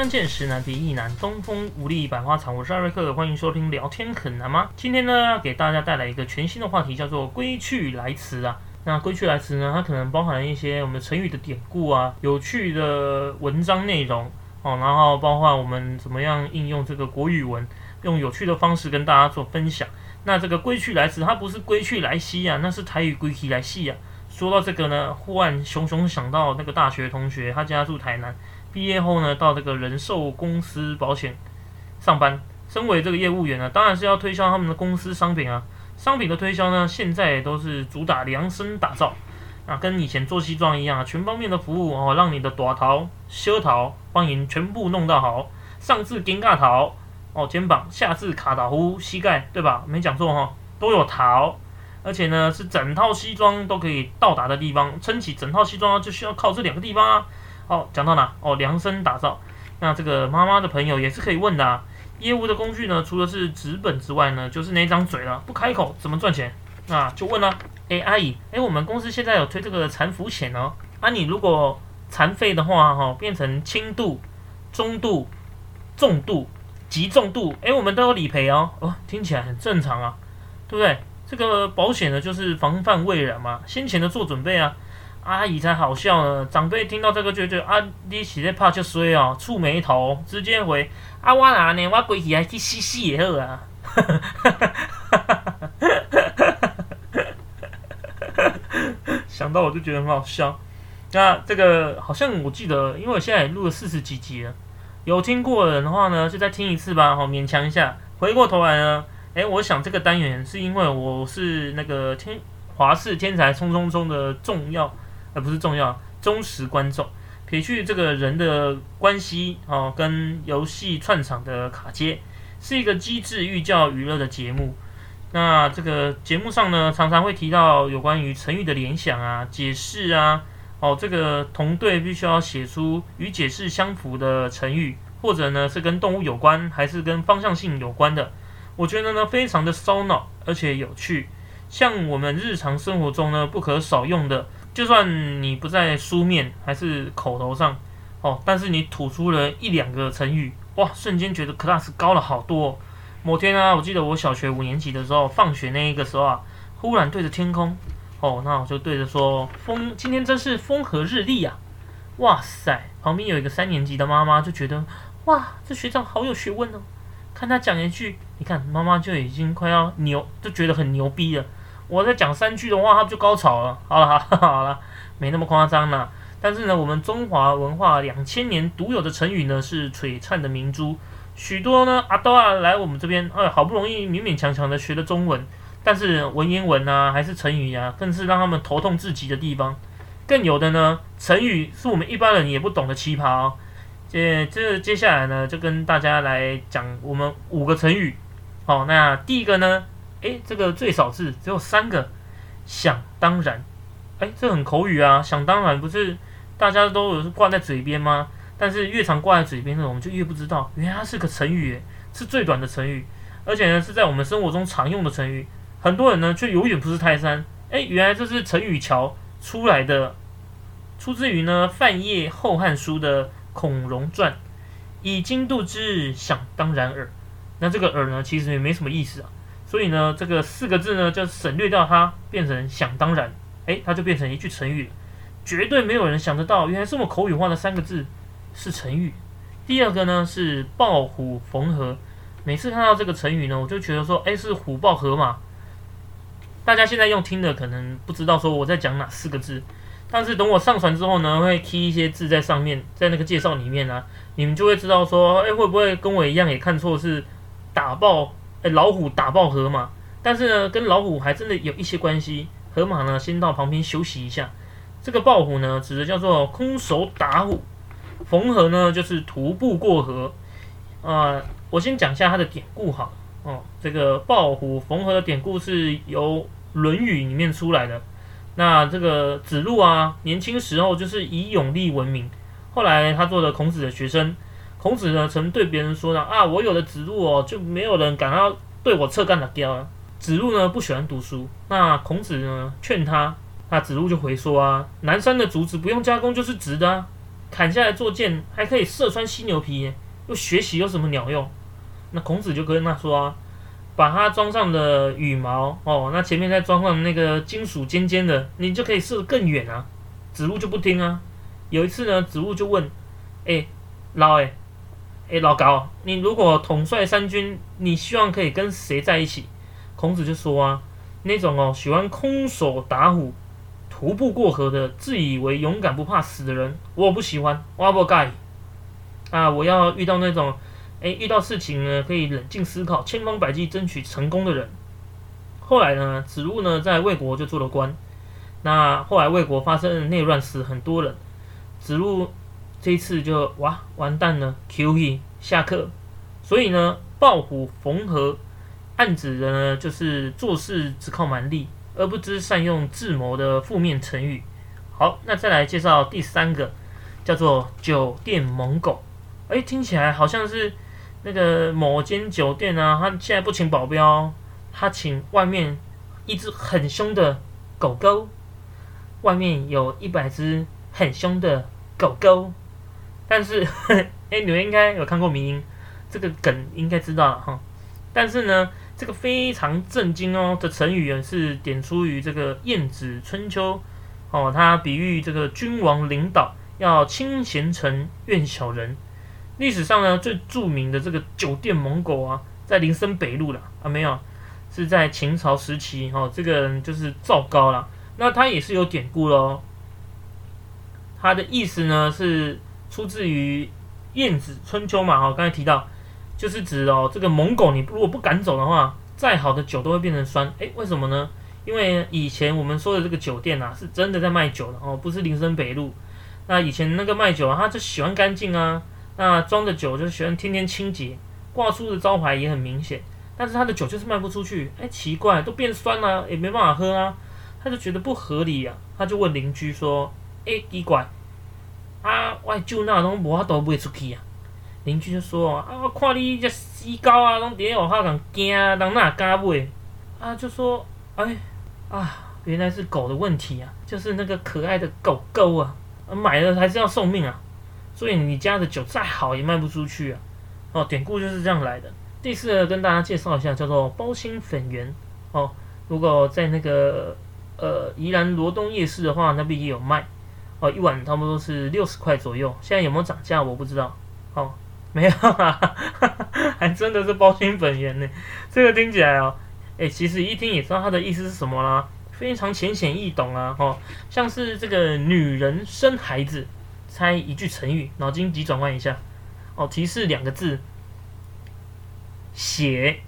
相见时难别亦难，东风无力百花残。我是艾瑞克，欢迎收听聊天很难吗？今天呢，要给大家带来一个全新的话题，叫做归去来辞啊。那归去来辞呢，它可能包含了一些我们成语的典故啊，有趣的文章内容哦，然后包括我们怎么样应用这个国语文，用有趣的方式跟大家做分享。那这个归去来辞，它不是归去来兮啊，那是台语归去来兮啊。说到这个呢，忽然熊熊想到那个大学同学，他家住台南，毕业后呢，到这个人寿公司保险上班，身为这个业务员呢，当然是要推销他们的公司商品啊。商品的推销呢，现在都是主打量身打造，啊，跟以前做西装一样，全方面的服务哦，让你的短桃、修桃帮你全部弄到好，上至肩胛桃哦，肩膀，下至卡打呼膝盖，对吧？没讲错哈，都有桃。而且呢，是整套西装都可以到达的地方，撑起整套西装就需要靠这两个地方啊。哦，讲到哪？哦，量身打造。那这个妈妈的朋友也是可以问的啊。业务的工具呢，除了是纸本之外呢，就是那张嘴了。不开口怎么赚钱？啊，就问了。哎，阿姨，哎，我们公司现在有推这个残服险哦。啊，你如果残废的话，哈，变成轻度、中度、重度、极重度，哎，我们都有理赔哦。哦，听起来很正常啊，对不对？这个保险呢，就是防范未然嘛，先前的做准备啊。阿姨才好笑呢，长辈听到这个就觉得啊，你实在怕就衰哦，蹙眉头，直接回啊，我哪呢？我归去还去洗洗也好啊。想到我就觉得很好笑。那这个好像我记得，因为我现在录了四十几集了，有听过的人的话呢，就再听一次吧，好勉强一下。回过头来呢。哎，我想这个单元是因为我是那个天华视天才冲冲冲的重要，而不是重要忠实观众。撇去这个人的关系哦，跟游戏串场的卡接，是一个机智寓教于乐的节目。那这个节目上呢，常常会提到有关于成语的联想啊、解释啊。哦，这个同队必须要写出与解释相符的成语，或者呢是跟动物有关，还是跟方向性有关的。我觉得呢，非常的烧脑，而且有趣。像我们日常生活中呢，不可少用的，就算你不在书面，还是口头上，哦，但是你吐出了一两个成语，哇，瞬间觉得 class 高了好多。某天啊，我记得我小学五年级的时候，放学那一个时候啊，忽然对着天空，哦，那我就对着说，风今天真是风和日丽啊！哇塞，旁边有一个三年级的妈妈就觉得，哇，这学长好有学问哦。看他讲一句，你看妈妈就已经快要牛，就觉得很牛逼了。我在讲三句的话，他就高潮了。好了，好了，好了，没那么夸张了。但是呢，我们中华文化两千年独有的成语呢，是璀璨的明珠。许多呢，阿多啊来我们这边，哎，好不容易勉勉强强的学了中文，但是文言文啊，还是成语呀，更是让他们头痛至极的地方。更有的呢，成语是我们一般人也不懂的奇葩。接这接下来呢，就跟大家来讲我们五个成语。好，那第一个呢，诶，这个最少字只有三个，想当然。诶，这很口语啊，想当然不是大家都有挂在嘴边吗？但是越常挂在嘴边的，我们就越不知道，原来它是个成语，是最短的成语，而且呢是在我们生活中常用的成语。很多人呢却永远不是泰山。诶，原来这是成语桥出来的，出自于呢范晔《后汉书》的。《孔融传》以经度之日，想当然耳。那这个耳呢，其实也没什么意思啊。所以呢，这个四个字呢，就省略掉它，变成想当然。哎，它就变成一句成语了。绝对没有人想得到，原来这么口语化的三个字是成语。第二个呢是抱虎缝合。每次看到这个成语呢，我就觉得说，哎，是虎豹合马。大家现在用听的可能不知道说我在讲哪四个字。但是等我上传之后呢，会贴一些字在上面，在那个介绍里面呢，你们就会知道说，哎，会不会跟我一样也看错是打爆，哎，老虎打爆河马？但是呢，跟老虎还真的有一些关系。河马呢，先到旁边休息一下。这个抱虎呢，指的叫做空手打虎。缝合呢，就是徒步过河。啊，我先讲一下它的典故哈。哦，这个抱虎缝合的典故是由《论语》里面出来的。那这个子路啊，年轻时候就是以勇力闻名。后来他做了孔子的学生，孔子呢曾对别人说呢啊，我有了子路哦，就没有人敢要对我侧干的雕了。子路呢不喜欢读书，那孔子呢劝他，那子路就回说啊，南山的竹子不用加工就是直的。砍下来做剑，还可以射穿犀牛皮，又学习有什么鸟用？那孔子就跟他说啊，把它装上的羽毛哦，那前面再装上那个金属尖尖的，你就可以射更远啊。子路就不听啊。有一次呢，子路就问，哎，老哎，哎老高，你如果统帅三军，你希望可以跟谁在一起？孔子就说啊，那种哦喜欢空手打虎。徒步过河的，自以为勇敢不怕死的人，我不喜欢。我不盖啊！我要遇到那种，哎，遇到事情呢可以冷静思考，千方百计争取成功的人。后来呢，子路呢在魏国就做了官。那后来魏国发生内乱，时很多人。子路这一次就哇完蛋了，Q E 下课。所以呢，抱虎缝合，暗指的呢就是做事只靠蛮力。而不知善用智谋的负面成语。好，那再来介绍第三个，叫做酒店猛狗。哎，听起来好像是那个某间酒店啊，他现在不请保镖，他请外面一只很凶的狗狗。外面有一百只很凶的狗狗，但是 哎，你们应该有看过《迷音》，这个梗应该知道了哈。但是呢。这个非常震惊哦的成语啊，是点出于这个《晏子春秋》哦，它比喻这个君王领导要亲贤臣，怨小人。历史上呢最著名的这个酒店猛狗啊，在林森北路了啊，没有，是在秦朝时期哦，这个人就是赵高了。那他也是有典故喽，他的意思呢是出自于《晏子春秋》嘛，哦，刚才提到。就是指哦，这个猛狗你如果不赶走的话，再好的酒都会变成酸。诶，为什么呢？因为以前我们说的这个酒店啊，是真的在卖酒的哦，不是林森北路。那以前那个卖酒啊，他就喜欢干净啊，那装的酒就是喜欢天天清洁，挂出的招牌也很明显。但是他的酒就是卖不出去，哎，奇怪，都变酸了，也没办法喝啊。他就觉得不合理啊，他就问邻居说：“诶，奇怪，啊，我酒那拢无法都卖出去啊？”邻居就说：“啊，我看你这死狗啊，拢伫咧学校咁惊，人哪敢买？啊，就说，哎，啊，原来是狗的问题啊，就是那个可爱的狗狗啊，买了还是要送命啊，所以你家的酒再好也卖不出去啊。哦，典故就是这样来的。第四个跟大家介绍一下，叫做包心粉圆。哦，如果在那个呃宜兰罗东夜市的话，那边也有卖。哦，一碗差不多是六十块左右，现在有没有涨价我不知道。哦。没有啊，还真的是包心粉圆呢。这个听起来哦，哎，其实一听也知道它的意思是什么啦，非常浅显易懂啊。哦，像是这个女人生孩子，猜一句成语，脑筋急转弯一下。哦，提示两个字，血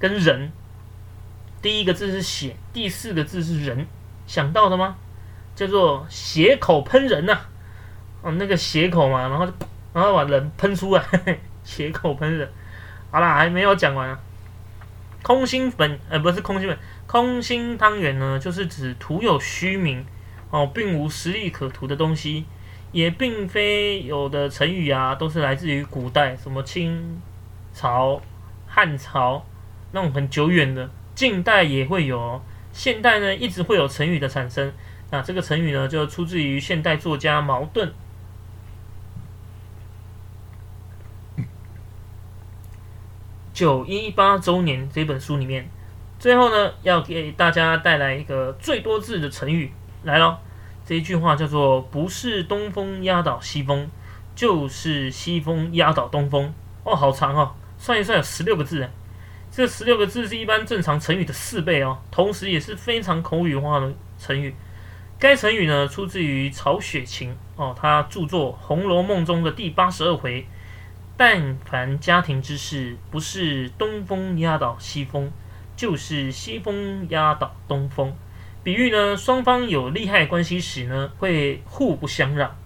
跟人。第一个字是血，第四个字是人，想到的吗？叫做血口喷人呐。哦，那个血口嘛，然后。然后把人喷出来，血口喷人。好啦，还没有讲完啊。空心粉，呃，不是空心粉，空心汤圆呢，就是指徒有虚名哦，并无实力可图的东西，也并非有的成语啊，都是来自于古代，什么清朝、汉朝那种很久远的，近代也会有，现代呢一直会有成语的产生。那这个成语呢，就出自于现代作家茅盾。九一八周年这本书里面，最后呢要给大家带来一个最多字的成语来了。这一句话叫做“不是东风压倒西风，就是西风压倒东风”。哦，好长哦，算一算有十六个字。这十六个字是一般正常成语的四倍哦，同时也是非常口语化的成语。该成语呢出自于曹雪芹哦，他著作《红楼梦》中的第八十二回。但凡家庭之事，不是东风压倒西风，就是西风压倒东风。比喻呢，双方有利害关系时呢，会互不相让。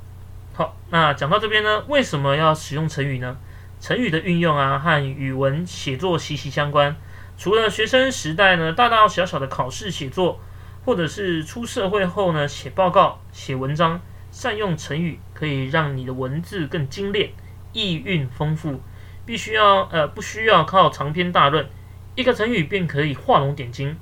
好，那讲到这边呢，为什么要使用成语呢？成语的运用啊，和语文写作息息相关。除了学生时代呢，大大小小的考试写作，或者是出社会后呢，写报告、写文章，善用成语可以让你的文字更精炼。意蕴丰富，必须要呃不需要靠长篇大论，一个成语便可以画龙点睛。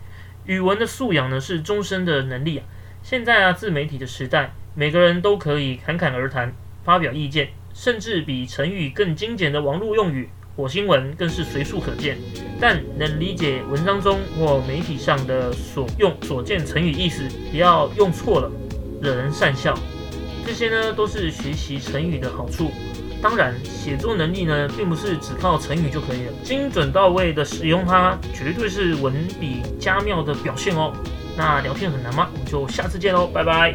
语文的素养呢是终身的能力啊。现在啊自媒体的时代，每个人都可以侃侃而谈，发表意见，甚至比成语更精简的网络用语。火星文更是随处可见，但能理解文章中或媒体上的所用所见成语意思，不要用错了，惹人善笑。这些呢，都是学习成语的好处。当然，写作能力呢，并不是只靠成语就可以了，精准到位的使用它，绝对是文笔佳妙的表现哦。那聊天很难吗？我们就下次见喽，拜拜。